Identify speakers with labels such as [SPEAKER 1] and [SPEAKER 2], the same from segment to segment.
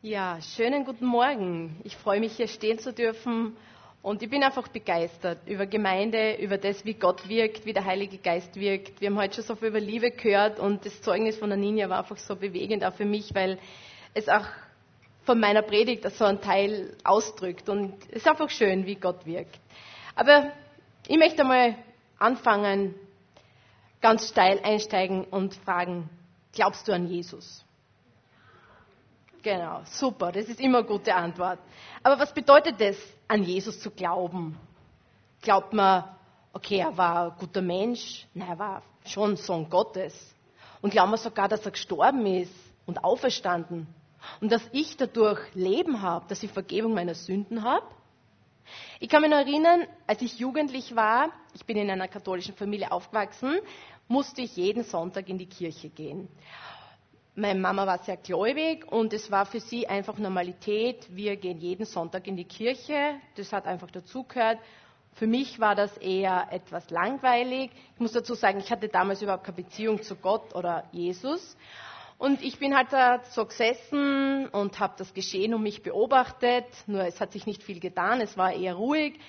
[SPEAKER 1] Ja, schönen guten Morgen. Ich freue mich, hier stehen zu dürfen und ich bin einfach begeistert über Gemeinde, über das, wie Gott wirkt, wie der Heilige Geist wirkt. Wir haben heute schon so viel über Liebe gehört und das Zeugnis von der Ninja war einfach so bewegend auch für mich, weil es auch von meiner Predigt so einen Teil ausdrückt und es ist einfach schön, wie Gott wirkt. Aber ich möchte mal anfangen, ganz steil einsteigen und fragen, glaubst du an Jesus? Genau, super, das ist immer eine gute Antwort. Aber was bedeutet es, an Jesus zu glauben? Glaubt man, okay, er war ein guter Mensch? Nein, er war schon Sohn Gottes. Und glauben wir sogar, dass er gestorben ist und auferstanden? Und dass ich dadurch Leben habe, dass ich Vergebung meiner Sünden habe? Ich kann mich noch erinnern, als ich jugendlich war, ich bin in einer katholischen Familie aufgewachsen, musste ich jeden Sonntag in die Kirche gehen. Meine Mama war sehr gläubig und es war für sie einfach Normalität. Wir gehen jeden Sonntag in die Kirche. Das hat einfach dazugehört. Für mich war das eher etwas langweilig. Ich muss dazu sagen, ich hatte damals überhaupt keine Beziehung zu Gott oder Jesus. Und ich bin halt da so gesessen und habe das Geschehen um mich beobachtet. Nur es hat sich nicht viel getan, es war eher ruhig.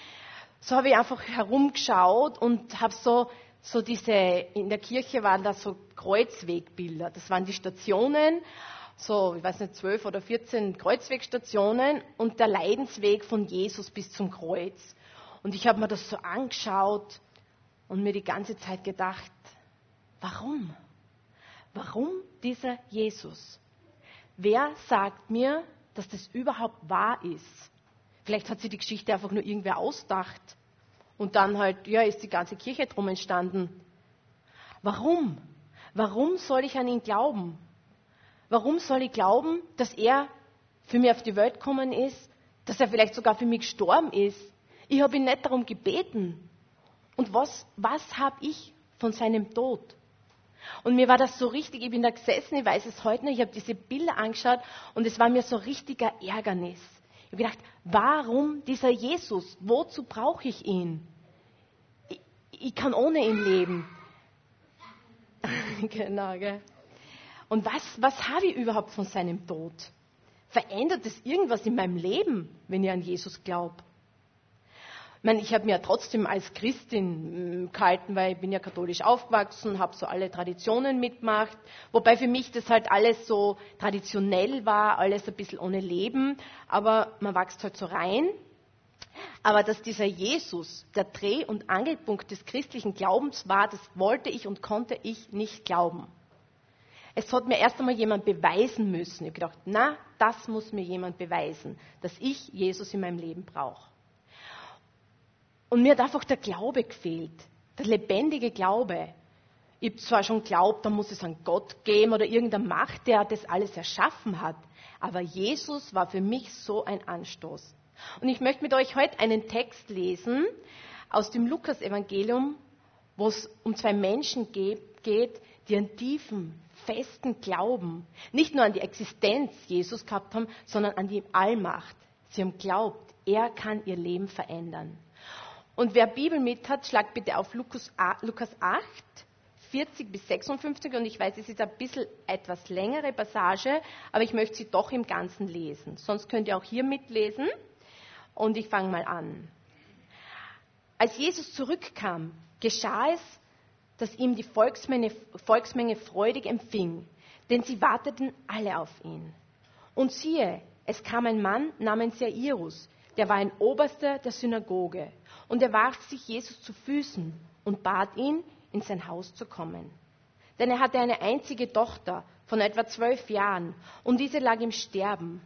[SPEAKER 1] So habe ich einfach herumgeschaut und habe so so diese, in der Kirche waren da so Kreuzwegbilder. Das waren die Stationen, so, ich weiß nicht, zwölf oder vierzehn Kreuzwegstationen und der Leidensweg von Jesus bis zum Kreuz. Und ich habe mir das so angeschaut und mir die ganze Zeit gedacht, warum? Warum dieser Jesus? Wer sagt mir, dass das überhaupt wahr ist? Vielleicht hat sie die Geschichte einfach nur irgendwer ausdacht. Und dann halt, ja, ist die ganze Kirche drum entstanden. Warum? Warum soll ich an ihn glauben? Warum soll ich glauben, dass er für mich auf die Welt gekommen ist, dass er vielleicht sogar für mich gestorben ist? Ich habe ihn nicht darum gebeten. Und was, was habe ich von seinem Tod? Und mir war das so richtig, ich bin da gesessen, ich weiß es heute noch, ich habe diese Bilder angeschaut und es war mir so richtiger Ärgernis. Ich habe gedacht, warum dieser Jesus? Wozu brauche ich ihn? Ich, kann ohne ihn leben. genau, gell? Und was, was habe ich überhaupt von seinem Tod? Verändert es irgendwas in meinem Leben, wenn ich an Jesus glaube? Ich meine, ich habe mir ja trotzdem als Christin mm, gehalten, weil ich bin ja katholisch aufgewachsen, habe so alle Traditionen mitgemacht, wobei für mich das halt alles so traditionell war, alles ein bisschen ohne Leben, aber man wächst halt so rein. Aber dass dieser Jesus der Dreh- und Angelpunkt des christlichen Glaubens war, das wollte ich und konnte ich nicht glauben. Es hat mir erst einmal jemand beweisen müssen. Ich habe gedacht, na, das muss mir jemand beweisen, dass ich Jesus in meinem Leben brauche. Und mir hat einfach der Glaube gefehlt, der lebendige Glaube. Ich habe zwar schon geglaubt, da muss es einen Gott geben oder irgendeine Macht, der das alles erschaffen hat, aber Jesus war für mich so ein Anstoß. Und ich möchte mit euch heute einen Text lesen aus dem Lukas-Evangelium, wo es um zwei Menschen geht, die einen tiefen, festen Glauben, nicht nur an die Existenz Jesus gehabt haben, sondern an die Allmacht. Sie haben glaubt, er kann ihr Leben verändern. Und wer Bibel mit hat, schlagt bitte auf Lukas 8, 40 bis 56. Und ich weiß, es ist ein bisschen etwas längere Passage, aber ich möchte sie doch im Ganzen lesen. Sonst könnt ihr auch hier mitlesen. Und ich fange mal an. Als Jesus zurückkam, geschah es, dass ihm die Volksmenge, Volksmenge freudig empfing, denn sie warteten alle auf ihn. Und siehe, es kam ein Mann namens Jairus, der war ein Oberster der Synagoge. Und er warf sich Jesus zu Füßen und bat ihn, in sein Haus zu kommen. Denn er hatte eine einzige Tochter von etwa zwölf Jahren und diese lag im Sterben.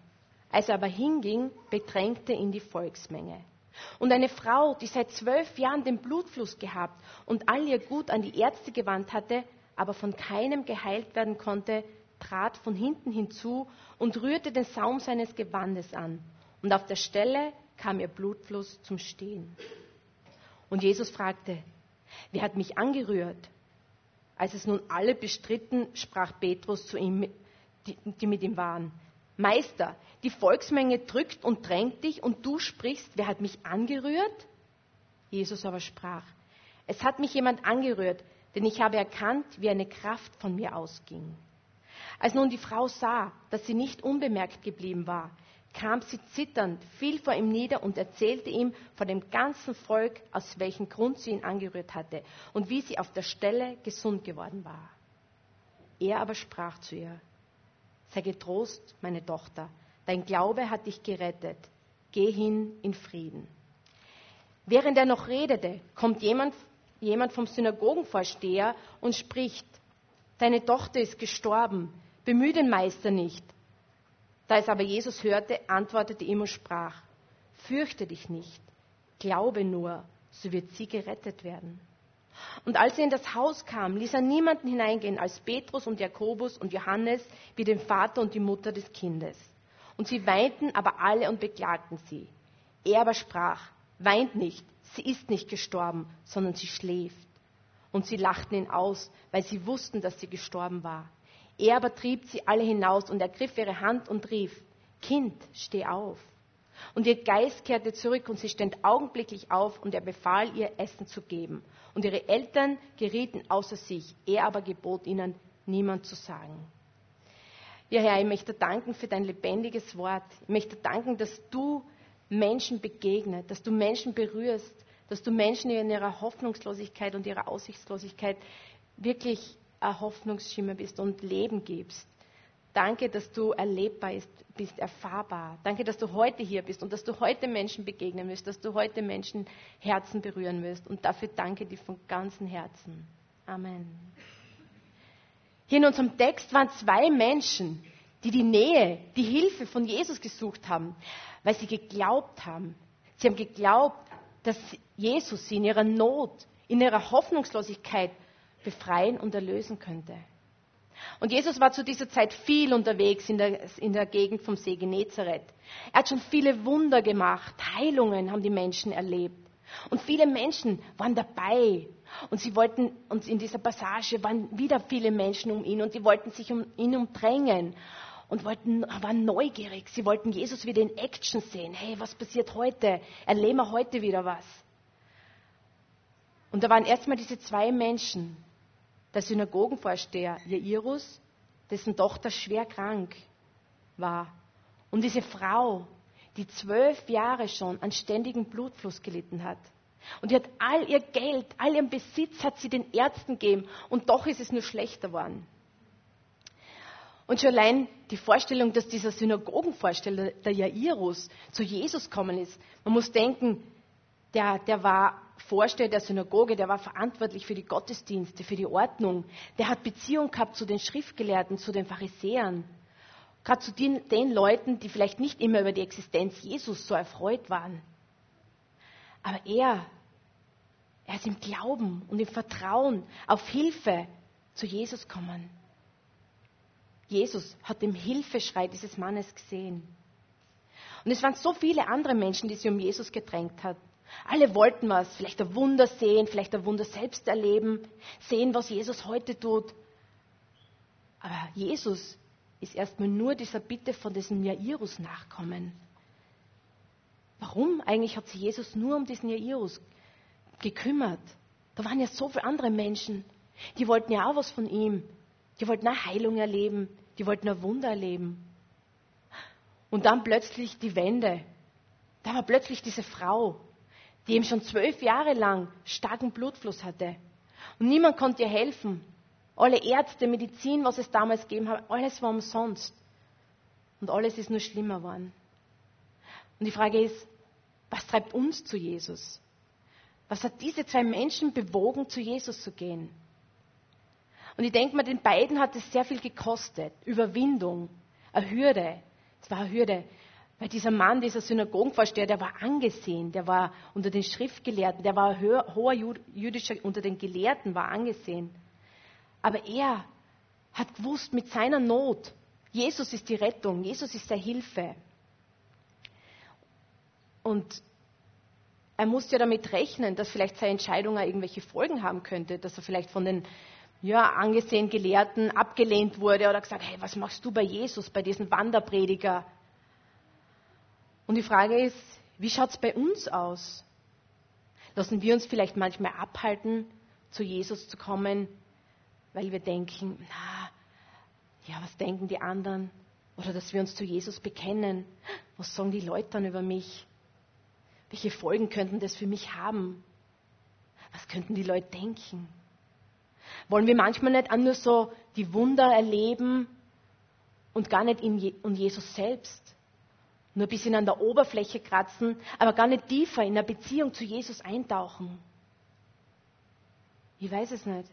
[SPEAKER 1] Als er aber hinging, bedrängte ihn die Volksmenge. Und eine Frau, die seit zwölf Jahren den Blutfluss gehabt und all ihr Gut an die Ärzte gewandt hatte, aber von keinem geheilt werden konnte, trat von hinten hinzu und rührte den Saum seines Gewandes an. Und auf der Stelle kam ihr Blutfluss zum Stehen. Und Jesus fragte, wer hat mich angerührt? Als es nun alle bestritten, sprach Petrus zu ihm, die, die mit ihm waren, Meister, die Volksmenge drückt und drängt dich und du sprichst, wer hat mich angerührt? Jesus aber sprach, es hat mich jemand angerührt, denn ich habe erkannt, wie eine Kraft von mir ausging. Als nun die Frau sah, dass sie nicht unbemerkt geblieben war, kam sie zitternd, fiel vor ihm nieder und erzählte ihm vor dem ganzen Volk, aus welchem Grund sie ihn angerührt hatte und wie sie auf der Stelle gesund geworden war. Er aber sprach zu ihr, sei getrost, meine Tochter, dein Glaube hat dich gerettet, geh hin in Frieden. Während er noch redete, kommt jemand, jemand vom Synagogenvorsteher und spricht, deine Tochter ist gestorben, bemühe den Meister nicht. Da es aber Jesus hörte, antwortete ihm und sprach, fürchte dich nicht, glaube nur, so wird sie gerettet werden. Und als er in das Haus kam, ließ er niemanden hineingehen als Petrus und Jakobus und Johannes, wie den Vater und die Mutter des Kindes. Und sie weinten aber alle und beklagten sie. Er aber sprach, weint nicht, sie ist nicht gestorben, sondern sie schläft. Und sie lachten ihn aus, weil sie wussten, dass sie gestorben war. Er aber trieb sie alle hinaus und ergriff ihre Hand und rief, Kind, steh auf. Und ihr Geist kehrte zurück und sie stand augenblicklich auf und er befahl ihr Essen zu geben. Und ihre Eltern gerieten außer sich. Er aber gebot ihnen, niemand zu sagen. Ja, Herr, ich möchte danken für dein lebendiges Wort. Ich möchte danken, dass du Menschen begegnet, dass du Menschen berührst, dass du Menschen in ihrer Hoffnungslosigkeit und ihrer Aussichtslosigkeit wirklich ein Hoffnungsschimmer bist und Leben gibst. Danke, dass du erlebbar bist, erfahrbar. Danke, dass du heute hier bist und dass du heute Menschen begegnen wirst, dass du heute Menschen Herzen berühren wirst. Und dafür danke dir von ganzem Herzen. Amen. Hier in unserem Text waren zwei Menschen, die die Nähe, die Hilfe von Jesus gesucht haben, weil sie geglaubt haben. Sie haben geglaubt, dass Jesus sie in ihrer Not, in ihrer Hoffnungslosigkeit befreien und erlösen könnte. Und Jesus war zu dieser Zeit viel unterwegs in der, in der Gegend vom See Genezareth. Er hat schon viele Wunder gemacht, Heilungen haben die Menschen erlebt. Und viele Menschen waren dabei. Und sie wollten, und in dieser Passage waren wieder viele Menschen um ihn und die wollten sich um ihn umdrängen und wollten, waren neugierig. Sie wollten Jesus wieder in Action sehen. Hey, was passiert heute? Erleben wir heute wieder was? Und da waren erstmal diese zwei Menschen, der Synagogenvorsteher Jairus, dessen Tochter schwer krank war. Und diese Frau, die zwölf Jahre schon an ständigem Blutfluss gelitten hat. Und die hat all ihr Geld, all ihren Besitz hat sie den Ärzten gegeben und doch ist es nur schlechter geworden. Und schon allein die Vorstellung, dass dieser Synagogenvorsteher, der Jairus, zu Jesus kommen ist. Man muss denken, der, der war Vorsteher der Synagoge, der war verantwortlich für die Gottesdienste, für die Ordnung. Der hat Beziehung gehabt zu den Schriftgelehrten, zu den Pharisäern. Gerade zu den, den Leuten, die vielleicht nicht immer über die Existenz Jesus so erfreut waren. Aber er, er ist im Glauben und im Vertrauen auf Hilfe zu Jesus kommen. Jesus hat den Hilfeschrei dieses Mannes gesehen. Und es waren so viele andere Menschen, die sich um Jesus gedrängt haben. Alle wollten was, vielleicht ein Wunder sehen, vielleicht ein Wunder selbst erleben, sehen, was Jesus heute tut. Aber Jesus ist erstmal nur dieser Bitte von diesem Jairus nachkommen. Warum eigentlich hat sich Jesus nur um diesen Jairus gekümmert? Da waren ja so viele andere Menschen, die wollten ja auch was von ihm. Die wollten eine Heilung erleben, die wollten ein Wunder erleben. Und dann plötzlich die Wende. Da war plötzlich diese Frau, die ihm schon zwölf Jahre lang starken Blutfluss hatte. Und niemand konnte ihr helfen. Alle Ärzte, Medizin, was es damals gegeben hat, alles war umsonst. Und alles ist nur schlimmer geworden. Und die Frage ist, was treibt uns zu Jesus? Was hat diese zwei Menschen bewogen, zu Jesus zu gehen? Und ich denke mal, den beiden hat es sehr viel gekostet. Überwindung, eine Hürde. Es war eine Hürde. Weil dieser Mann, dieser Synagogenvorsteher, der war angesehen, der war unter den Schriftgelehrten, der war hoher jüdischer, unter den Gelehrten war angesehen. Aber er hat gewusst mit seiner Not, Jesus ist die Rettung, Jesus ist der Hilfe. Und er musste ja damit rechnen, dass vielleicht seine Entscheidung auch irgendwelche Folgen haben könnte, dass er vielleicht von den ja, angesehen Gelehrten abgelehnt wurde oder gesagt, hey, was machst du bei Jesus, bei diesem Wanderprediger? Und die Frage ist, wie schaut es bei uns aus? Lassen wir uns vielleicht manchmal abhalten, zu Jesus zu kommen, weil wir denken, na, ja, was denken die anderen? Oder dass wir uns zu Jesus bekennen. Was sagen die Leute dann über mich? Welche Folgen könnten das für mich haben? Was könnten die Leute denken? Wollen wir manchmal nicht auch nur so die Wunder erleben und gar nicht in Je und Jesus selbst? Nur ein bisschen an der Oberfläche kratzen, aber gar nicht tiefer in eine Beziehung zu Jesus eintauchen. Ich weiß es nicht.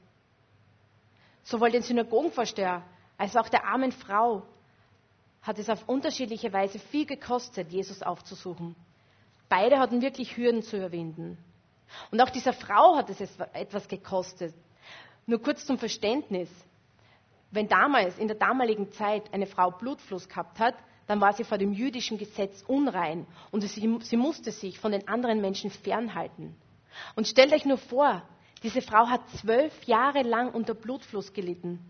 [SPEAKER 1] Sowohl den Synagogenvorsteher als auch der armen Frau hat es auf unterschiedliche Weise viel gekostet, Jesus aufzusuchen. Beide hatten wirklich Hürden zu überwinden. Und auch dieser Frau hat es etwas gekostet. Nur kurz zum Verständnis. Wenn damals, in der damaligen Zeit, eine Frau Blutfluss gehabt hat, dann war sie vor dem jüdischen Gesetz unrein und sie, sie musste sich von den anderen Menschen fernhalten. Und stellt euch nur vor, diese Frau hat zwölf Jahre lang unter Blutfluss gelitten.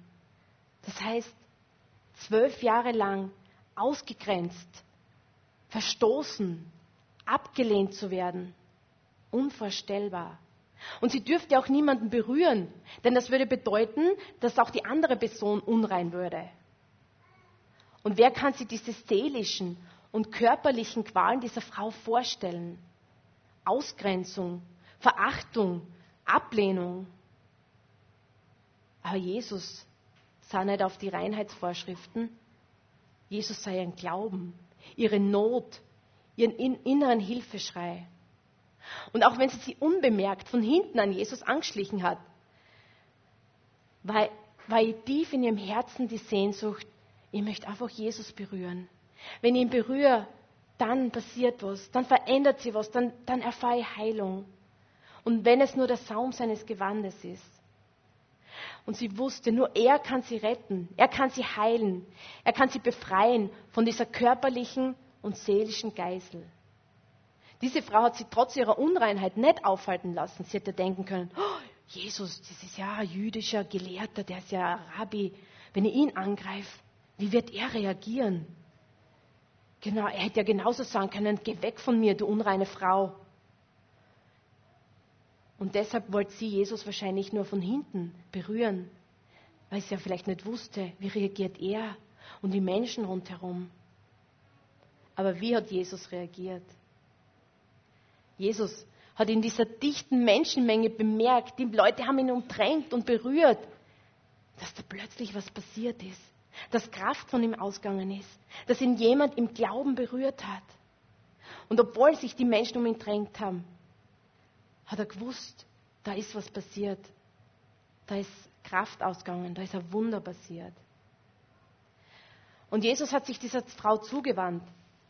[SPEAKER 1] Das heißt, zwölf Jahre lang ausgegrenzt, verstoßen, abgelehnt zu werden. Unvorstellbar. Und sie dürfte auch niemanden berühren, denn das würde bedeuten, dass auch die andere Person unrein würde. Und wer kann sich diese seelischen und körperlichen Qualen dieser Frau vorstellen? Ausgrenzung, Verachtung, Ablehnung. Aber Jesus sah nicht auf die Reinheitsvorschriften. Jesus sah ihren Glauben, ihre Not, ihren inneren Hilfeschrei. Und auch wenn sie sie unbemerkt von hinten an Jesus angeschlichen hat, war, war tief in ihrem Herzen die Sehnsucht, ich möchte einfach Jesus berühren. Wenn ich ihn berühre, dann passiert was, dann verändert sie was, dann, dann erfahre ich Heilung. Und wenn es nur der Saum seines Gewandes ist. Und sie wusste, nur er kann sie retten, er kann sie heilen, er kann sie befreien von dieser körperlichen und seelischen Geisel. Diese Frau hat sie trotz ihrer Unreinheit nicht aufhalten lassen. Sie hätte denken können, oh, Jesus, das ist ja ein jüdischer Gelehrter, der ist ja Rabbi. Wenn ich ihn angreife, wie wird er reagieren? Genau, er hätte ja genauso sagen können, geh weg von mir, du unreine Frau. Und deshalb wollte sie Jesus wahrscheinlich nur von hinten berühren, weil sie ja vielleicht nicht wusste, wie reagiert er und die Menschen rundherum. Aber wie hat Jesus reagiert? Jesus hat in dieser dichten Menschenmenge bemerkt, die Leute haben ihn umdrängt und berührt, dass da plötzlich was passiert ist, dass Kraft von ihm ausgegangen ist, dass ihn jemand im Glauben berührt hat. Und obwohl sich die Menschen um ihn drängt haben, hat er gewusst, da ist was passiert. Da ist Kraft ausgegangen, da ist ein Wunder passiert. Und Jesus hat sich dieser Frau zugewandt,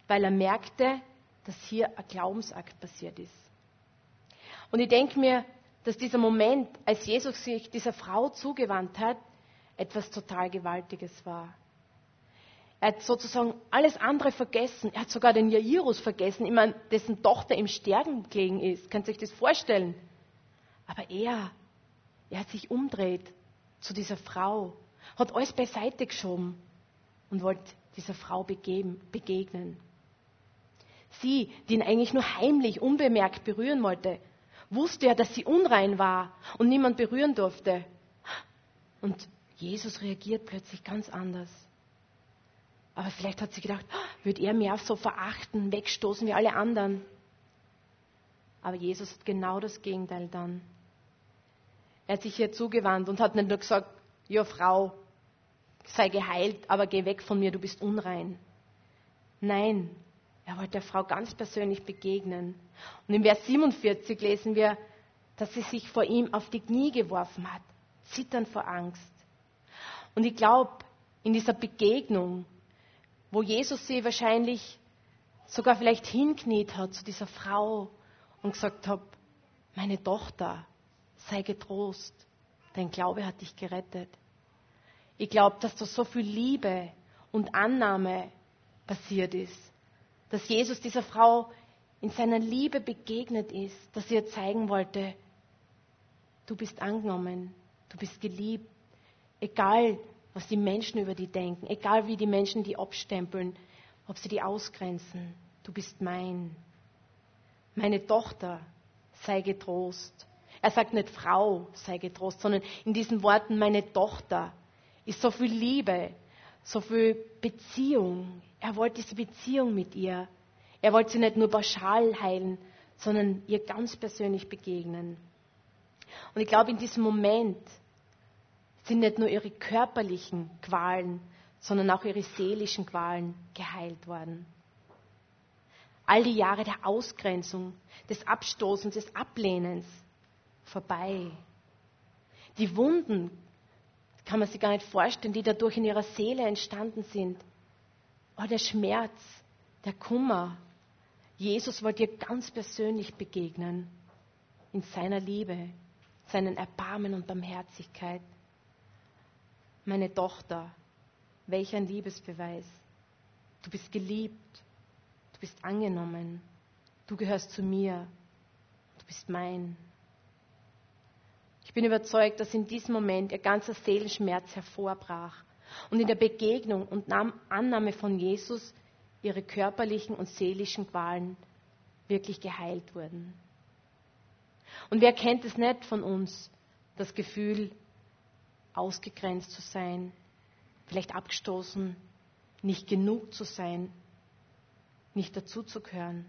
[SPEAKER 1] weil er merkte, dass hier ein Glaubensakt passiert ist. Und ich denke mir, dass dieser Moment, als Jesus sich dieser Frau zugewandt hat, etwas total Gewaltiges war. Er hat sozusagen alles andere vergessen. Er hat sogar den Jairus vergessen, meine, dessen Tochter im Sterben gelegen ist. Könnt ihr euch das vorstellen? Aber er, er hat sich umdreht zu dieser Frau, hat alles beiseite geschoben und wollte dieser Frau begeben, begegnen. Sie, die ihn eigentlich nur heimlich, unbemerkt berühren wollte, wusste ja, dass sie unrein war und niemand berühren durfte. Und Jesus reagiert plötzlich ganz anders. Aber vielleicht hat sie gedacht, wird er mir auch so verachten, wegstoßen wie alle anderen. Aber Jesus hat genau das Gegenteil dann. Er hat sich ihr zugewandt und hat nicht nur gesagt, ja Frau, sei geheilt, aber geh weg von mir, du bist unrein. Nein, er wollte der Frau ganz persönlich begegnen. Und im Vers 47 lesen wir, dass sie sich vor ihm auf die Knie geworfen hat, zitternd vor Angst. Und ich glaube, in dieser Begegnung wo Jesus sie wahrscheinlich sogar vielleicht hinkniet hat zu dieser Frau und gesagt hat, meine Tochter, sei getrost, dein Glaube hat dich gerettet. Ich glaube, dass da so viel Liebe und Annahme passiert ist, dass Jesus dieser Frau in seiner Liebe begegnet ist, dass sie ihr zeigen wollte, du bist angenommen, du bist geliebt, egal was die Menschen über die denken, egal wie die Menschen die abstempeln, ob sie die ausgrenzen. Du bist mein. Meine Tochter, sei getrost. Er sagt nicht Frau, sei getrost, sondern in diesen Worten meine Tochter ist so viel Liebe so viel Beziehung. Er wollte diese Beziehung mit ihr. Er wollte sie nicht nur pauschal heilen, sondern ihr ganz persönlich begegnen. Und ich glaube, in diesem Moment sind nicht nur ihre körperlichen Qualen, sondern auch ihre seelischen Qualen geheilt worden. All die Jahre der Ausgrenzung, des Abstoßens, des Ablehnens vorbei. Die Wunden, kann man sich gar nicht vorstellen, die dadurch in ihrer Seele entstanden sind. Oh, der Schmerz, der Kummer. Jesus wollte ihr ganz persönlich begegnen in seiner Liebe, seinen Erbarmen und Barmherzigkeit. Meine Tochter, welch ein Liebesbeweis. Du bist geliebt, du bist angenommen, du gehörst zu mir, du bist mein. Ich bin überzeugt, dass in diesem Moment ihr ganzer Seelenschmerz hervorbrach und in der Begegnung und Annahme von Jesus ihre körperlichen und seelischen Qualen wirklich geheilt wurden. Und wer kennt es nicht von uns, das Gefühl, ausgegrenzt zu sein, vielleicht abgestoßen, nicht genug zu sein, nicht dazuzugehören?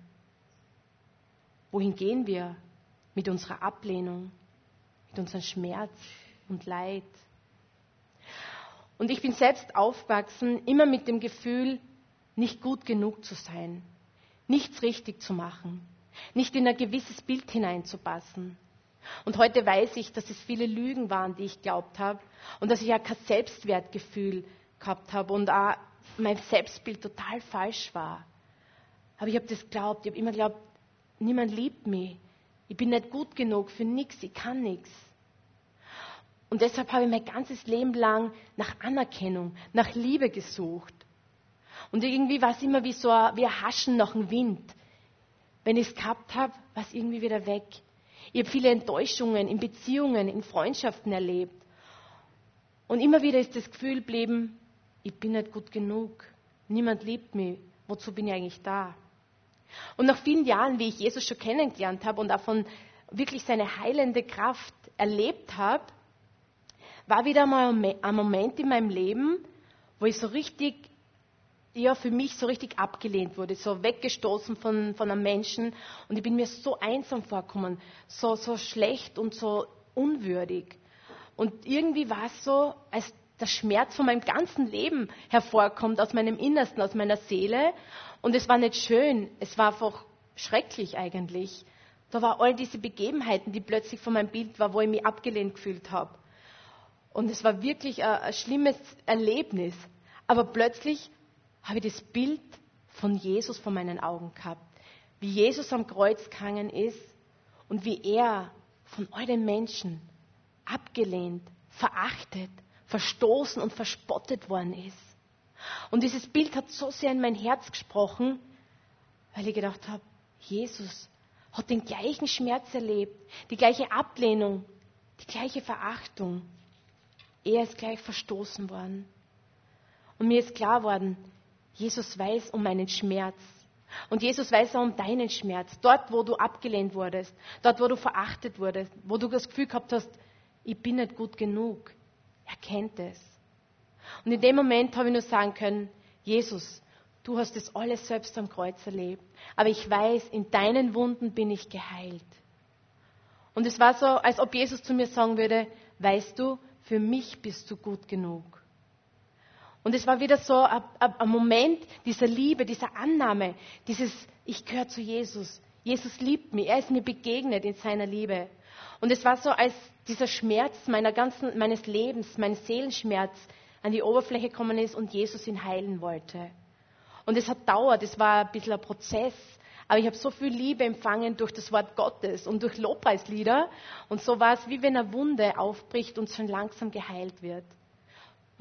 [SPEAKER 1] Wohin gehen wir mit unserer Ablehnung, mit unserem Schmerz und Leid? Und ich bin selbst aufgewachsen, immer mit dem Gefühl, nicht gut genug zu sein, nichts richtig zu machen, nicht in ein gewisses Bild hineinzupassen. Und heute weiß ich, dass es viele Lügen waren, die ich glaubt habe und dass ich auch kein Selbstwertgefühl gehabt habe und auch mein Selbstbild total falsch war. Aber ich habe das geglaubt, ich habe immer geglaubt, niemand liebt mich. Ich bin nicht gut genug für nichts, ich kann nichts. Und deshalb habe ich mein ganzes Leben lang nach Anerkennung, nach Liebe gesucht. Und irgendwie war es immer wie so ein, wie ein Haschen nach dem Wind. Wenn ich es gehabt habe, war es irgendwie wieder weg. Ich habe viele Enttäuschungen in Beziehungen, in Freundschaften erlebt. Und immer wieder ist das Gefühl geblieben, ich bin nicht gut genug. Niemand liebt mich. Wozu bin ich eigentlich da? Und nach vielen Jahren, wie ich Jesus schon kennengelernt habe und davon wirklich seine heilende Kraft erlebt habe, war wieder mal ein Moment in meinem Leben, wo ich so richtig ja, für mich so richtig abgelehnt wurde, so weggestoßen von, von einem Menschen. Und ich bin mir so einsam vorgekommen, so, so schlecht und so unwürdig. Und irgendwie war es so, als der Schmerz von meinem ganzen Leben hervorkommt, aus meinem Innersten, aus meiner Seele. Und es war nicht schön, es war einfach schrecklich eigentlich. Da war all diese Begebenheiten, die plötzlich von meinem Bild war, wo ich mich abgelehnt gefühlt habe. Und es war wirklich ein, ein schlimmes Erlebnis. Aber plötzlich habe ich das Bild von Jesus vor meinen Augen gehabt. Wie Jesus am Kreuz gegangen ist und wie er von all den Menschen abgelehnt, verachtet, verstoßen und verspottet worden ist. Und dieses Bild hat so sehr in mein Herz gesprochen, weil ich gedacht habe, Jesus hat den gleichen Schmerz erlebt, die gleiche Ablehnung, die gleiche Verachtung. Er ist gleich verstoßen worden. Und mir ist klar worden, Jesus weiß um meinen Schmerz. Und Jesus weiß auch um deinen Schmerz. Dort, wo du abgelehnt wurdest, dort, wo du verachtet wurdest, wo du das Gefühl gehabt hast, ich bin nicht gut genug. Er kennt es. Und in dem Moment habe ich nur sagen können, Jesus, du hast das alles selbst am Kreuz erlebt. Aber ich weiß, in deinen Wunden bin ich geheilt. Und es war so, als ob Jesus zu mir sagen würde, weißt du, für mich bist du gut genug. Und es war wieder so ein, Moment dieser Liebe, dieser Annahme, dieses, ich gehöre zu Jesus. Jesus liebt mich, er ist mir begegnet in seiner Liebe. Und es war so, als dieser Schmerz meiner ganzen, meines Lebens, mein Seelenschmerz an die Oberfläche gekommen ist und Jesus ihn heilen wollte. Und es hat dauert, es war ein bisschen ein Prozess, aber ich habe so viel Liebe empfangen durch das Wort Gottes und durch Lobpreislieder. Und so war es, wie wenn eine Wunde aufbricht und schon langsam geheilt wird.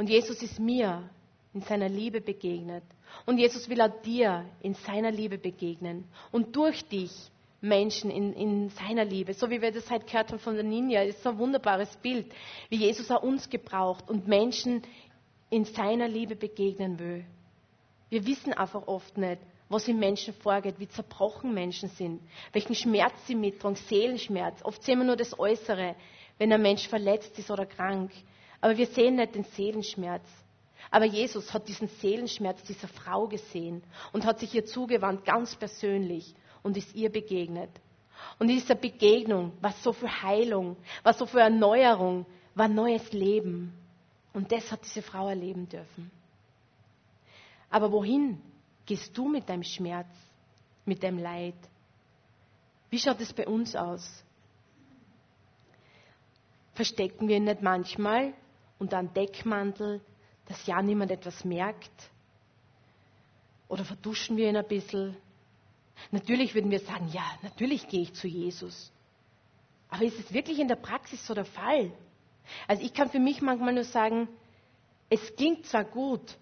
[SPEAKER 1] Und Jesus ist mir in seiner Liebe begegnet. Und Jesus will auch dir in seiner Liebe begegnen. Und durch dich Menschen in, in seiner Liebe. So wie wir das heute gehört haben von der Ninja. Das ist so ein wunderbares Bild, wie Jesus auch uns gebraucht und Menschen in seiner Liebe begegnen will. Wir wissen einfach oft nicht, was in Menschen vorgeht, wie zerbrochen Menschen sind, welchen Schmerz sie mittragen, Seelenschmerz. Oft sehen wir nur das Äußere, wenn ein Mensch verletzt ist oder krank. Aber wir sehen nicht den Seelenschmerz. Aber Jesus hat diesen Seelenschmerz dieser Frau gesehen und hat sich ihr zugewandt, ganz persönlich, und ist ihr begegnet. Und in dieser Begegnung war so viel Heilung, war so viel Erneuerung, war neues Leben. Und das hat diese Frau erleben dürfen. Aber wohin gehst du mit deinem Schmerz, mit deinem Leid? Wie schaut es bei uns aus? Verstecken wir ihn nicht manchmal unter einem Deckmantel, dass ja niemand etwas merkt? Oder verduschen wir ihn ein bisschen? Natürlich würden wir sagen, ja, natürlich gehe ich zu Jesus. Aber ist es wirklich in der Praxis so der Fall? Also ich kann für mich manchmal nur sagen, es klingt zwar gut,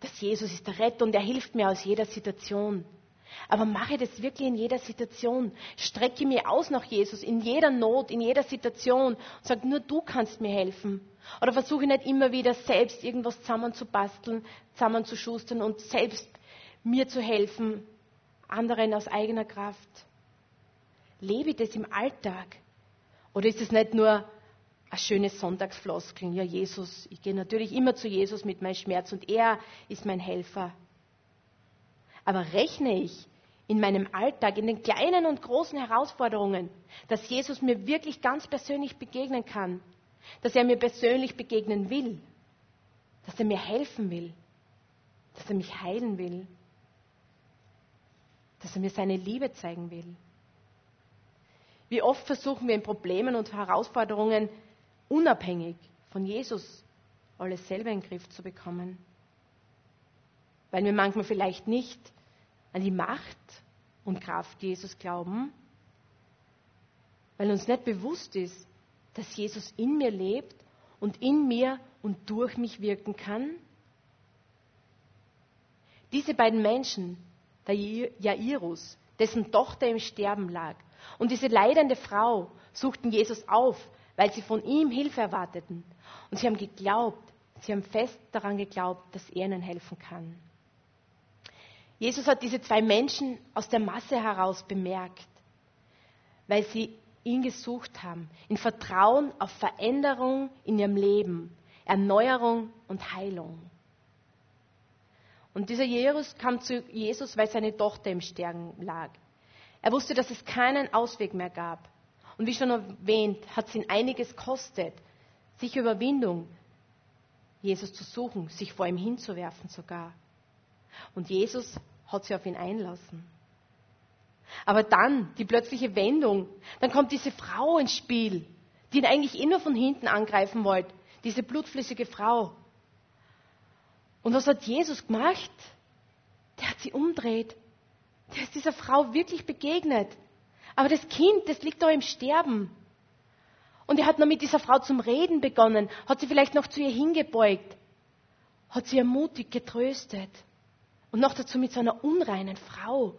[SPEAKER 1] dass Jesus ist der Retter und er hilft mir aus jeder Situation. Aber mache das wirklich in jeder Situation. Strecke mir aus nach Jesus, in jeder Not, in jeder Situation. Und sage, nur du kannst mir helfen. Oder versuche nicht immer wieder selbst irgendwas zusammenzubasteln, zusammenzuschustern und selbst mir zu helfen, anderen aus eigener Kraft. Lebe das im Alltag. Oder ist es nicht nur ein schönes Sonntagsfloskeln? Ja, Jesus, ich gehe natürlich immer zu Jesus mit meinem Schmerz und er ist mein Helfer. Aber rechne ich in meinem Alltag, in den kleinen und großen Herausforderungen, dass Jesus mir wirklich ganz persönlich begegnen kann, dass er mir persönlich begegnen will, dass er mir helfen will, dass er mich heilen will, dass er mir seine Liebe zeigen will. Wie oft versuchen wir in Problemen und Herausforderungen unabhängig von Jesus alles selber in den Griff zu bekommen, weil wir manchmal vielleicht nicht an die Macht und Kraft Jesus glauben, weil uns nicht bewusst ist, dass Jesus in mir lebt und in mir und durch mich wirken kann? Diese beiden Menschen, der Jairus, dessen Tochter im Sterben lag, und diese leidende Frau suchten Jesus auf, weil sie von ihm Hilfe erwarteten. Und sie haben geglaubt, sie haben fest daran geglaubt, dass er ihnen helfen kann. Jesus hat diese zwei Menschen aus der Masse heraus bemerkt, weil sie ihn gesucht haben, in Vertrauen auf Veränderung in ihrem Leben, Erneuerung und Heilung. Und dieser Jesus kam zu Jesus, weil seine Tochter im Sterben lag. Er wusste, dass es keinen Ausweg mehr gab. Und wie schon erwähnt, hat es ihn einiges kostet, sich Überwindung, Jesus zu suchen, sich vor ihm hinzuwerfen sogar. Und Jesus hat sich auf ihn einlassen. Aber dann, die plötzliche Wendung, dann kommt diese Frau ins Spiel, die ihn eigentlich eh nur von hinten angreifen wollte, diese blutflüssige Frau. Und was hat Jesus gemacht? Der hat sie umdreht. Der ist dieser Frau wirklich begegnet. Aber das Kind, das liegt da im Sterben. Und er hat noch mit dieser Frau zum Reden begonnen, hat sie vielleicht noch zu ihr hingebeugt, hat sie ermutigt, getröstet. Und noch dazu mit so einer unreinen Frau.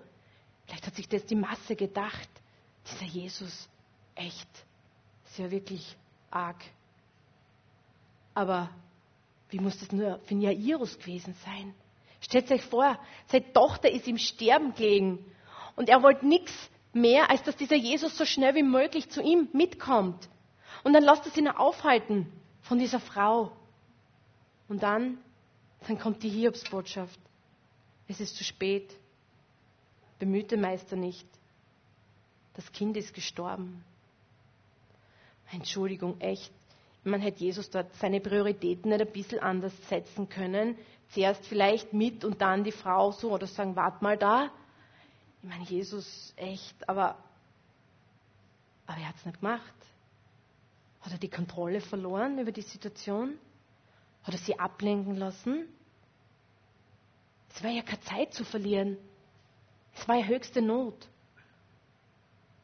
[SPEAKER 1] Vielleicht hat sich das die Masse gedacht. Dieser Jesus, echt, ist ja wirklich arg. Aber wie muss das nur für Jairus gewesen sein? Stellt euch vor, seine Tochter ist im Sterben gelegen und er wollte nichts mehr, als dass dieser Jesus so schnell wie möglich zu ihm mitkommt. Und dann lasst es ihn aufhalten von dieser Frau. Und dann, dann kommt die Hiobsbotschaft. Es ist zu spät. Bemüht den Meister nicht. Das Kind ist gestorben. Entschuldigung, echt. Man hätte Jesus dort seine Prioritäten nicht ein bisschen anders setzen können. Zuerst vielleicht mit und dann die Frau so oder sagen, wart mal da. Ich meine, Jesus, echt, aber, aber er hat es nicht gemacht. Hat er die Kontrolle verloren über die Situation? Hat er sie ablenken lassen? Es war ja keine Zeit zu verlieren. Es war ja höchste Not.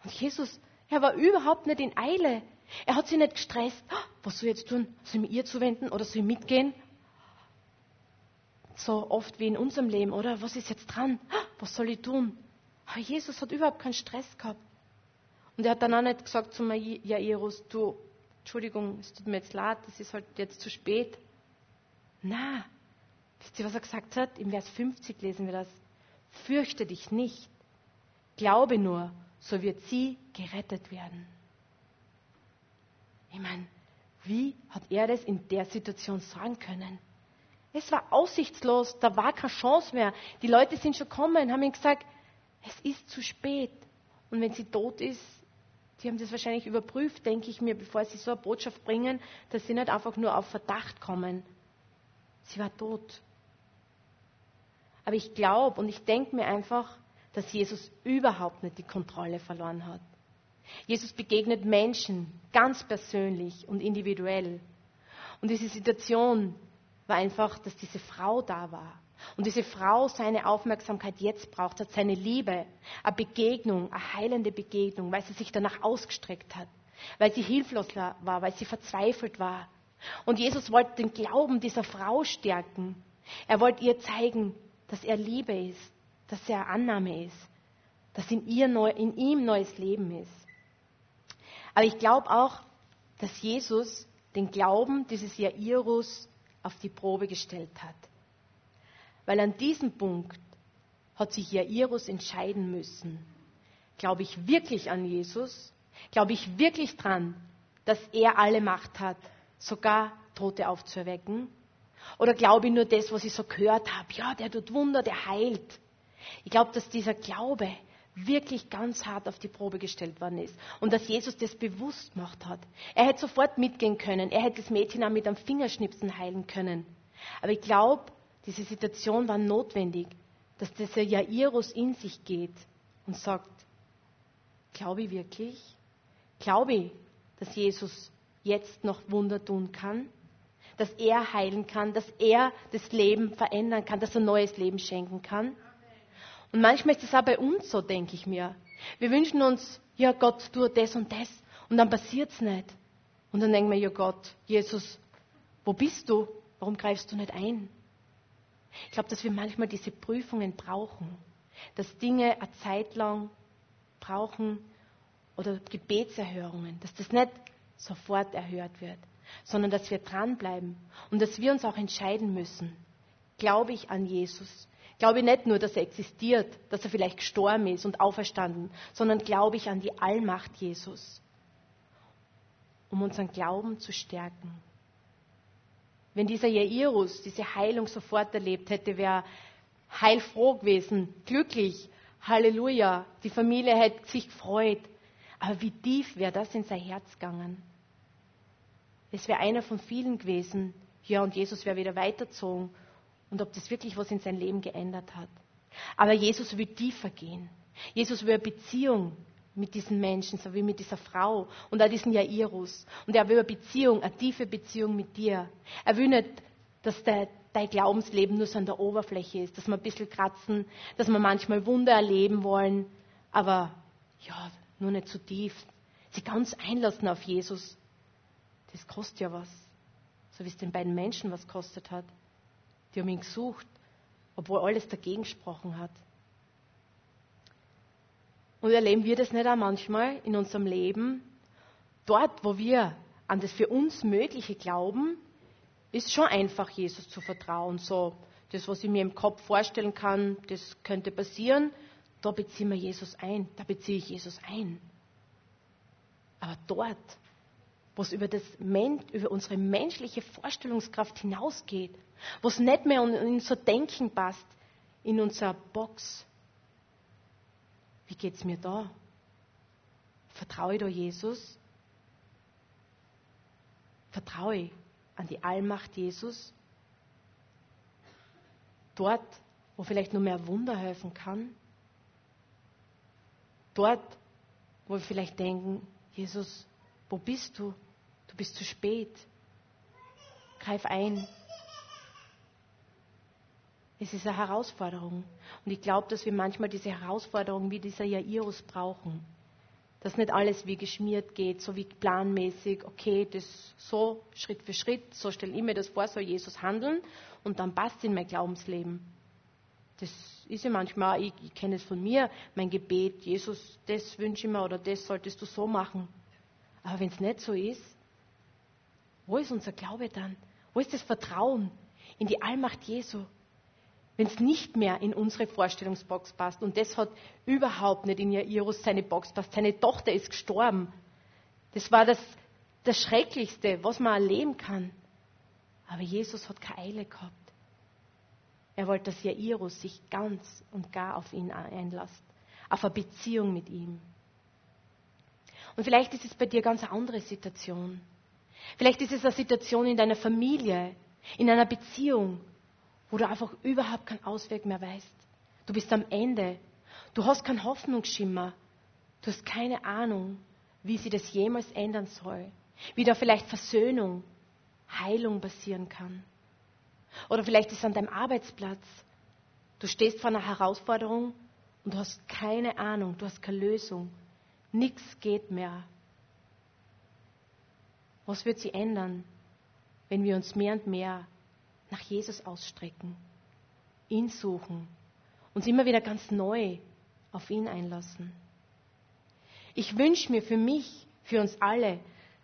[SPEAKER 1] Und Jesus, er war überhaupt nicht in Eile. Er hat sich nicht gestresst. Ah, was soll ich jetzt tun? Soll ich mir ihr zuwenden oder soll ich mitgehen? So oft wie in unserem Leben, oder? Was ist jetzt dran? Ah, was soll ich tun? Aber Jesus hat überhaupt keinen Stress gehabt. Und er hat dann auch nicht gesagt zu Jairus, du, Entschuldigung, es tut mir jetzt leid, das ist halt jetzt zu spät. Na, Wisst ihr, was er gesagt hat? Im Vers 50 lesen wir das. Fürchte dich nicht. Glaube nur, so wird sie gerettet werden. Ich meine, wie hat er das in der Situation sagen können? Es war aussichtslos, da war keine Chance mehr. Die Leute sind schon gekommen, haben ihm gesagt, es ist zu spät. Und wenn sie tot ist, die haben das wahrscheinlich überprüft, denke ich mir, bevor sie so eine Botschaft bringen, dass sie nicht einfach nur auf Verdacht kommen. Sie war tot. Aber ich glaube und ich denke mir einfach, dass Jesus überhaupt nicht die Kontrolle verloren hat. Jesus begegnet Menschen ganz persönlich und individuell. Und diese Situation war einfach, dass diese Frau da war. Und diese Frau seine Aufmerksamkeit jetzt braucht, hat seine Liebe, eine Begegnung, eine heilende Begegnung, weil sie sich danach ausgestreckt hat, weil sie hilflos war, weil sie verzweifelt war. Und Jesus wollte den Glauben dieser Frau stärken. Er wollte ihr zeigen, dass er Liebe ist, dass er Annahme ist, dass in, ihr neu, in ihm neues Leben ist. Aber ich glaube auch, dass Jesus den Glauben dieses Jairus auf die Probe gestellt hat. Weil an diesem Punkt hat sich Jairus entscheiden müssen. Glaube ich wirklich an Jesus? Glaube ich wirklich dran, dass er alle Macht hat, sogar Tote aufzuerwecken? Oder glaube ich nur das, was ich so gehört habe? Ja, der tut Wunder, der heilt. Ich glaube, dass dieser Glaube wirklich ganz hart auf die Probe gestellt worden ist und dass Jesus das bewusst gemacht hat. Er hätte sofort mitgehen können, er hätte das Mädchen auch mit einem Fingerschnipsen heilen können. Aber ich glaube, diese Situation war notwendig, dass dieser Jairus in sich geht und sagt, glaube ich wirklich? Glaube ich, dass Jesus jetzt noch Wunder tun kann? Dass er heilen kann, dass er das Leben verändern kann, dass er neues Leben schenken kann? Und manchmal ist es auch bei uns so, denke ich mir. Wir wünschen uns, ja Gott, tu das und das. Und dann passiert es nicht. Und dann denken wir, ja Gott, Jesus, wo bist du? Warum greifst du nicht ein? Ich glaube, dass wir manchmal diese Prüfungen brauchen. Dass Dinge eine Zeit lang brauchen oder Gebetserhörungen. Dass das nicht sofort erhört wird, sondern dass wir dranbleiben und dass wir uns auch entscheiden müssen. Glaube ich an Jesus? Glaube ich nicht nur, dass er existiert, dass er vielleicht gestorben ist und auferstanden, sondern glaube ich an die Allmacht Jesus, um unseren Glauben zu stärken. Wenn dieser Jairus diese Heilung sofort erlebt hätte, wäre heilfroh gewesen, glücklich, Halleluja, die Familie hätte sich gefreut. Aber wie tief wäre das in sein Herz gegangen? Es wäre einer von vielen gewesen, ja, und Jesus wäre wieder weitergezogen und ob das wirklich was in sein Leben geändert hat. Aber Jesus will tiefer gehen. Jesus will eine Beziehung mit diesen Menschen, so wie mit dieser Frau und auch diesen Jairus. Und er will eine Beziehung, eine tiefe Beziehung mit dir. Er will nicht, dass der, dein Glaubensleben nur so an der Oberfläche ist, dass wir ein bisschen kratzen, dass wir manchmal Wunder erleben wollen, aber ja, nur nicht zu so tief. Sie ganz einlassen auf Jesus, das kostet ja was. So wie es den beiden Menschen was kostet hat. Die haben ihn gesucht, obwohl alles dagegen gesprochen hat. Und erleben wir das nicht auch manchmal in unserem Leben? Dort, wo wir an das für uns Mögliche glauben, ist schon einfach, Jesus zu vertrauen. So, das, was ich mir im Kopf vorstellen kann, das könnte passieren, da beziehen wir Jesus ein, da beziehe ich Jesus ein. Aber dort, wo es über, das, über unsere menschliche Vorstellungskraft hinausgeht, wo es nicht mehr in unser Denken passt, in unserer Box. Wie geht es mir da? Vertraue ich da Jesus? Vertraue ich an die Allmacht Jesus? Dort, wo vielleicht nur mehr Wunder helfen kann? Dort, wo wir vielleicht denken, Jesus, wo bist du? Du bist zu spät. Greif ein. Es ist eine Herausforderung. Und ich glaube, dass wir manchmal diese Herausforderung wie dieser Jairus brauchen. Dass nicht alles wie geschmiert geht, so wie planmäßig, okay, das so Schritt für Schritt, so stelle ich mir das vor, soll Jesus handeln und dann passt in mein Glaubensleben. Das ist ja manchmal, ich, ich kenne es von mir, mein Gebet, Jesus, das wünsche ich mir oder das solltest du so machen. Aber wenn es nicht so ist, wo ist unser Glaube dann? Wo ist das Vertrauen in die Allmacht Jesu? wenn es nicht mehr in unsere Vorstellungsbox passt. Und das hat überhaupt nicht in Jairus seine Box passt. Seine Tochter ist gestorben. Das war das, das Schrecklichste, was man erleben kann. Aber Jesus hat keine Eile gehabt. Er wollte, dass Jairus sich ganz und gar auf ihn einlässt, auf eine Beziehung mit ihm. Und vielleicht ist es bei dir ganz eine andere Situation. Vielleicht ist es eine Situation in deiner Familie, in einer Beziehung, wo du einfach überhaupt keinen Ausweg mehr weißt. Du bist am Ende. Du hast keinen Hoffnungsschimmer. Du hast keine Ahnung, wie sie das jemals ändern soll. Wie da vielleicht Versöhnung, Heilung passieren kann. Oder vielleicht ist es an deinem Arbeitsplatz. Du stehst vor einer Herausforderung und du hast keine Ahnung, du hast keine Lösung. Nichts geht mehr. Was wird sie ändern, wenn wir uns mehr und mehr nach Jesus ausstrecken, ihn suchen, uns immer wieder ganz neu auf ihn einlassen? Ich wünsche mir für mich, für uns alle,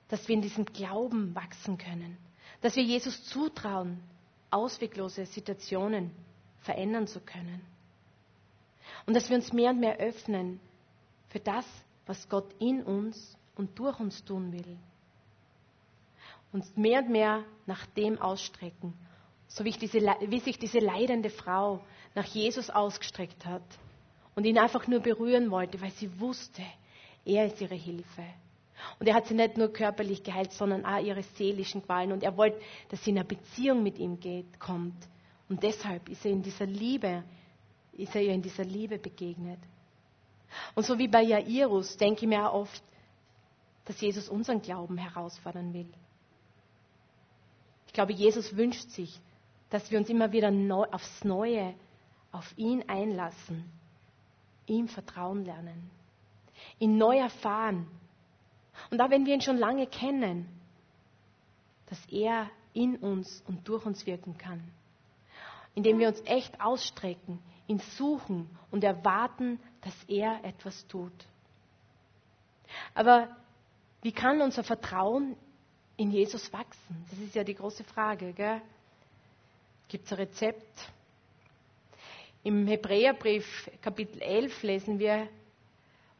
[SPEAKER 1] dass wir in diesem Glauben wachsen können, dass wir Jesus zutrauen, ausweglose Situationen verändern zu können. Und dass wir uns mehr und mehr öffnen für das, was Gott in uns und durch uns tun will. Uns mehr und mehr nach dem ausstrecken, so wie, diese, wie sich diese leidende Frau nach Jesus ausgestreckt hat und ihn einfach nur berühren wollte, weil sie wusste, er ist ihre Hilfe. Und er hat sie nicht nur körperlich geheilt, sondern auch ihre seelischen Qualen. Und er wollte, dass sie in eine Beziehung mit ihm geht, kommt. Und deshalb ist er in dieser Liebe, ist er ihr in dieser Liebe begegnet. Und so wie bei Jairus denke ich mir auch oft, dass Jesus unseren Glauben herausfordern will. Ich glaube, Jesus wünscht sich, dass wir uns immer wieder neu, aufs Neue auf ihn einlassen, ihm vertrauen lernen, ihn neu erfahren. Und auch wenn wir ihn schon lange kennen, dass er in uns und durch uns wirken kann, indem wir uns echt ausstrecken, ihn suchen und erwarten, dass er etwas tut. Aber wie kann unser Vertrauen in Jesus wachsen? Das ist ja die große Frage. Gibt es ein Rezept? Im Hebräerbrief Kapitel 11 lesen wir,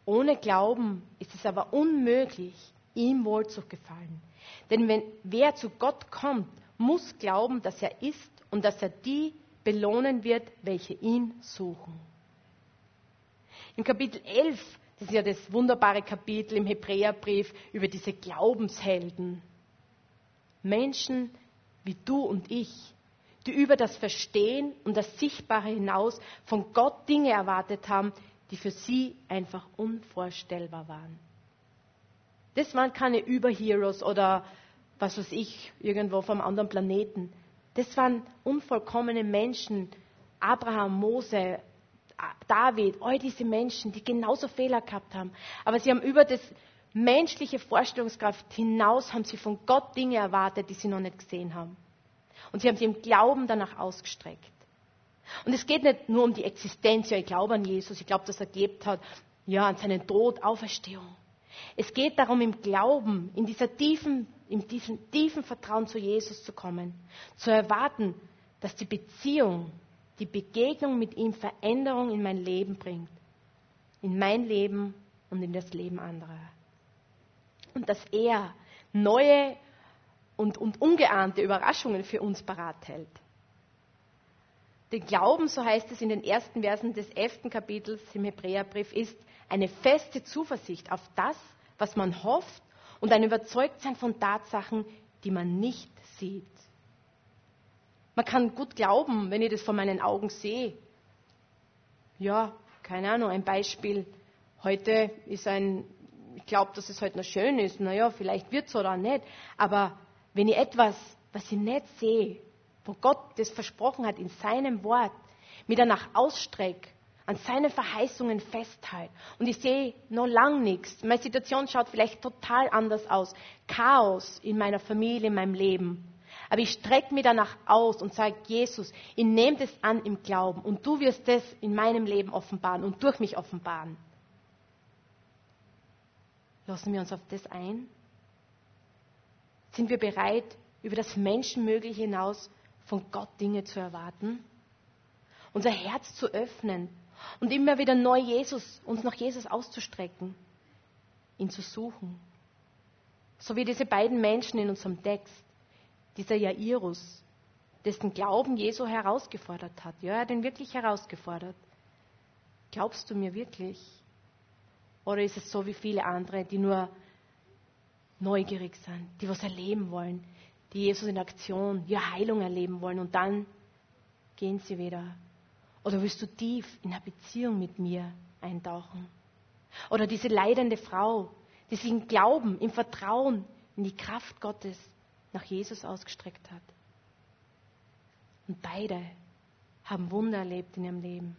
[SPEAKER 1] ohne Glauben ist es aber unmöglich, ihm wohl zu gefallen. Denn wenn, wer zu Gott kommt, muss glauben, dass er ist und dass er die belohnen wird, welche ihn suchen. Im Kapitel 11, das ist ja das wunderbare Kapitel im Hebräerbrief über diese Glaubenshelden. Menschen wie du und ich, die über das Verstehen und das Sichtbare hinaus von Gott Dinge erwartet haben, die für sie einfach unvorstellbar waren. Das waren keine Überheroes oder was weiß ich, irgendwo vom anderen Planeten. Das waren unvollkommene Menschen. Abraham, Mose, David, all diese Menschen, die genauso Fehler gehabt haben. Aber sie haben über das menschliche Vorstellungskraft hinaus, haben sie von Gott Dinge erwartet, die sie noch nicht gesehen haben. Und sie haben sie im Glauben danach ausgestreckt. Und es geht nicht nur um die Existenz, ja, ich glaube an Jesus, ich glaube, dass er gelebt hat, ja, an seinen Tod, Auferstehung. Es geht darum, im Glauben, in dieser tiefen, in diesem tiefen Vertrauen zu Jesus zu kommen, zu erwarten, dass die Beziehung, die Begegnung mit ihm Veränderung in mein Leben bringt. In mein Leben und in das Leben anderer. Und dass er neue und, und ungeahnte Überraschungen für uns parat hält. Den Glauben, so heißt es in den ersten Versen des elften Kapitels im Hebräerbrief, ist eine feste Zuversicht auf das, was man hofft und ein Überzeugtsein von Tatsachen, die man nicht sieht. Man kann gut glauben, wenn ich das vor meinen Augen sehe. Ja, keine Ahnung, ein Beispiel. Heute ist ein, ich glaube, dass es heute noch schön ist. Naja, vielleicht wird es oder nicht. Aber wenn ich etwas, was ich nicht sehe, wo Gott das versprochen hat in seinem Wort, mir danach ausstrecke, an seinen Verheißungen festhalte. Und ich sehe noch lang nichts. Meine Situation schaut vielleicht total anders aus. Chaos in meiner Familie, in meinem Leben. Aber ich strecke mich danach aus und sage, Jesus, ich nehme das an im Glauben und du wirst das in meinem Leben offenbaren und durch mich offenbaren. Lassen wir uns auf das ein? Sind wir bereit, über das Menschenmögliche hinaus von Gott Dinge zu erwarten? Unser Herz zu öffnen und immer wieder neu Jesus, uns nach Jesus auszustrecken, ihn zu suchen. So wie diese beiden Menschen in unserem Text, dieser Jairus, dessen Glauben Jesu herausgefordert hat. Ja, er hat ihn wirklich herausgefordert. Glaubst du mir wirklich? Oder ist es so wie viele andere, die nur neugierig sind, die was erleben wollen, die Jesus in Aktion, ja Heilung erleben wollen und dann gehen sie wieder? Oder willst du tief in eine Beziehung mit mir eintauchen? Oder diese leidende Frau, die sich im Glauben, im Vertrauen in die Kraft Gottes nach Jesus ausgestreckt hat. Und beide haben Wunder erlebt in ihrem Leben.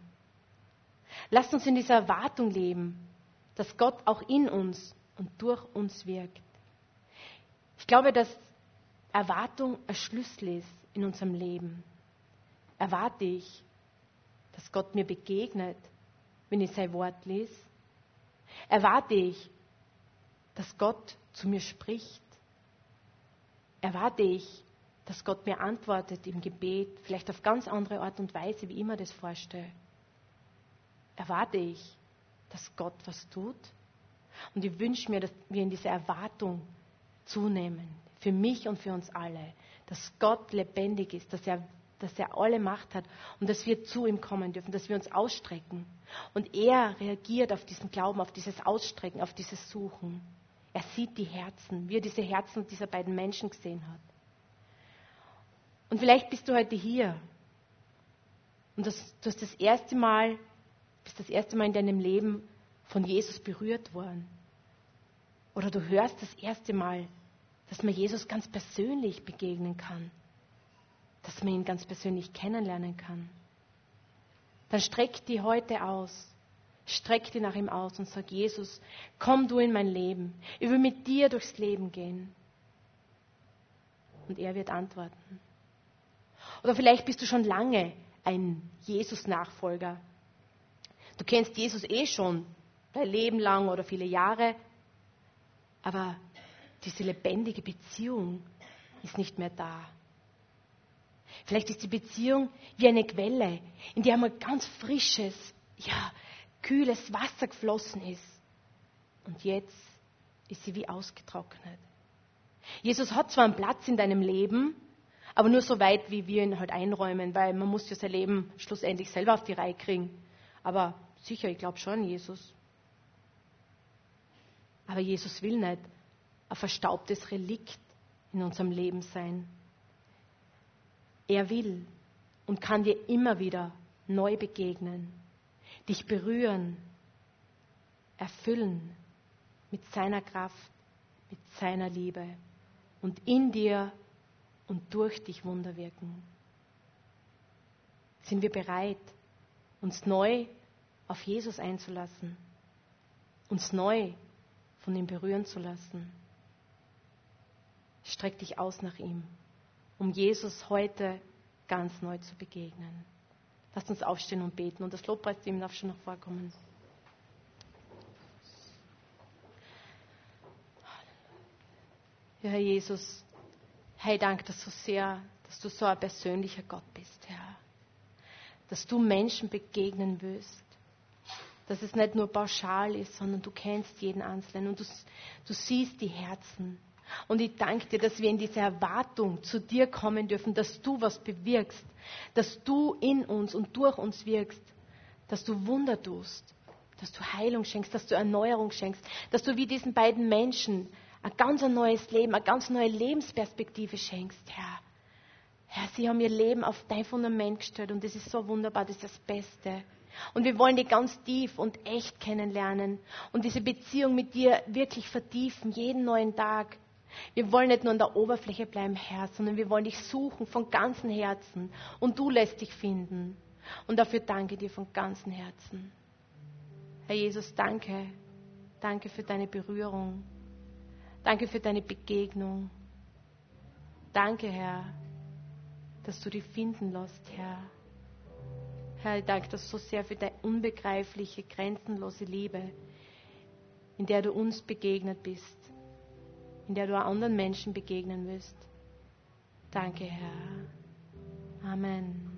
[SPEAKER 1] Lasst uns in dieser Erwartung leben, dass Gott auch in uns und durch uns wirkt. Ich glaube, dass Erwartung ein Schlüssel ist in unserem Leben. Erwarte ich, dass Gott mir begegnet, wenn ich sein Wort lese? Erwarte ich, dass Gott zu mir spricht? Erwarte ich, dass Gott mir antwortet im Gebet, vielleicht auf ganz andere Art und Weise, wie ich mir das vorstelle? Erwarte ich, dass Gott was tut. Und ich wünsche mir, dass wir in dieser Erwartung zunehmen, für mich und für uns alle, dass Gott lebendig ist, dass er, dass er alle Macht hat und dass wir zu ihm kommen dürfen, dass wir uns ausstrecken. Und er reagiert auf diesen Glauben, auf dieses Ausstrecken, auf dieses Suchen. Er sieht die Herzen, wie er diese Herzen dieser beiden Menschen gesehen hat. Und vielleicht bist du heute hier und das, du hast das erste Mal, bist das erste Mal in deinem Leben von Jesus berührt worden. Oder du hörst das erste Mal, dass man Jesus ganz persönlich begegnen kann. Dass man ihn ganz persönlich kennenlernen kann. Dann streck die heute aus. Streck die nach ihm aus und sag, Jesus, komm du in mein Leben. Ich will mit dir durchs Leben gehen. Und er wird antworten. Oder vielleicht bist du schon lange ein Jesus-Nachfolger. Du kennst Jesus eh schon, dein Leben lang oder viele Jahre. Aber diese lebendige Beziehung ist nicht mehr da. Vielleicht ist die Beziehung wie eine Quelle, in der einmal ganz frisches, ja, kühles Wasser geflossen ist. Und jetzt ist sie wie ausgetrocknet. Jesus hat zwar einen Platz in deinem Leben, aber nur so weit, wie wir ihn halt einräumen, weil man muss ja sein Leben schlussendlich selber auf die Reihe kriegen. Aber sicher, ich glaube schon, Jesus. Aber Jesus will nicht ein verstaubtes Relikt in unserem Leben sein. Er will und kann dir immer wieder neu begegnen, dich berühren, erfüllen mit seiner Kraft, mit seiner Liebe und in dir und durch dich Wunder wirken. Sind wir bereit, uns neu auf Jesus einzulassen, uns neu von ihm berühren zu lassen. Streck dich aus nach ihm, um Jesus heute ganz neu zu begegnen. Lasst uns aufstehen und beten und das Lobpreisteam darf schon noch vorkommen. Ja, Herr Jesus, hey, danke dir so sehr, dass du so ein persönlicher Gott bist, Herr. Dass du Menschen begegnen willst dass es nicht nur pauschal ist, sondern du kennst jeden Einzelnen und du, du siehst die Herzen. Und ich danke dir, dass wir in diese Erwartung zu dir kommen dürfen, dass du was bewirkst, dass du in uns und durch uns wirkst, dass du Wunder tust, dass du Heilung schenkst, dass du Erneuerung schenkst, dass du wie diesen beiden Menschen ein ganz neues Leben, eine ganz neue Lebensperspektive schenkst, Herr. Herr, sie haben ihr Leben auf dein Fundament gestellt und das ist so wunderbar, das ist das Beste. Und wir wollen dich ganz tief und echt kennenlernen und diese Beziehung mit dir wirklich vertiefen, jeden neuen Tag. Wir wollen nicht nur an der Oberfläche bleiben, Herr, sondern wir wollen dich suchen von ganzem Herzen und du lässt dich finden. Und dafür danke dir von ganzem Herzen. Herr Jesus, danke. Danke für deine Berührung. Danke für deine Begegnung. Danke, Herr, dass du dich finden lässt, Herr. Herr, ich danke dir so sehr für deine unbegreifliche, grenzenlose Liebe, in der du uns begegnet bist, in der du anderen Menschen begegnen wirst. Danke, Herr. Amen.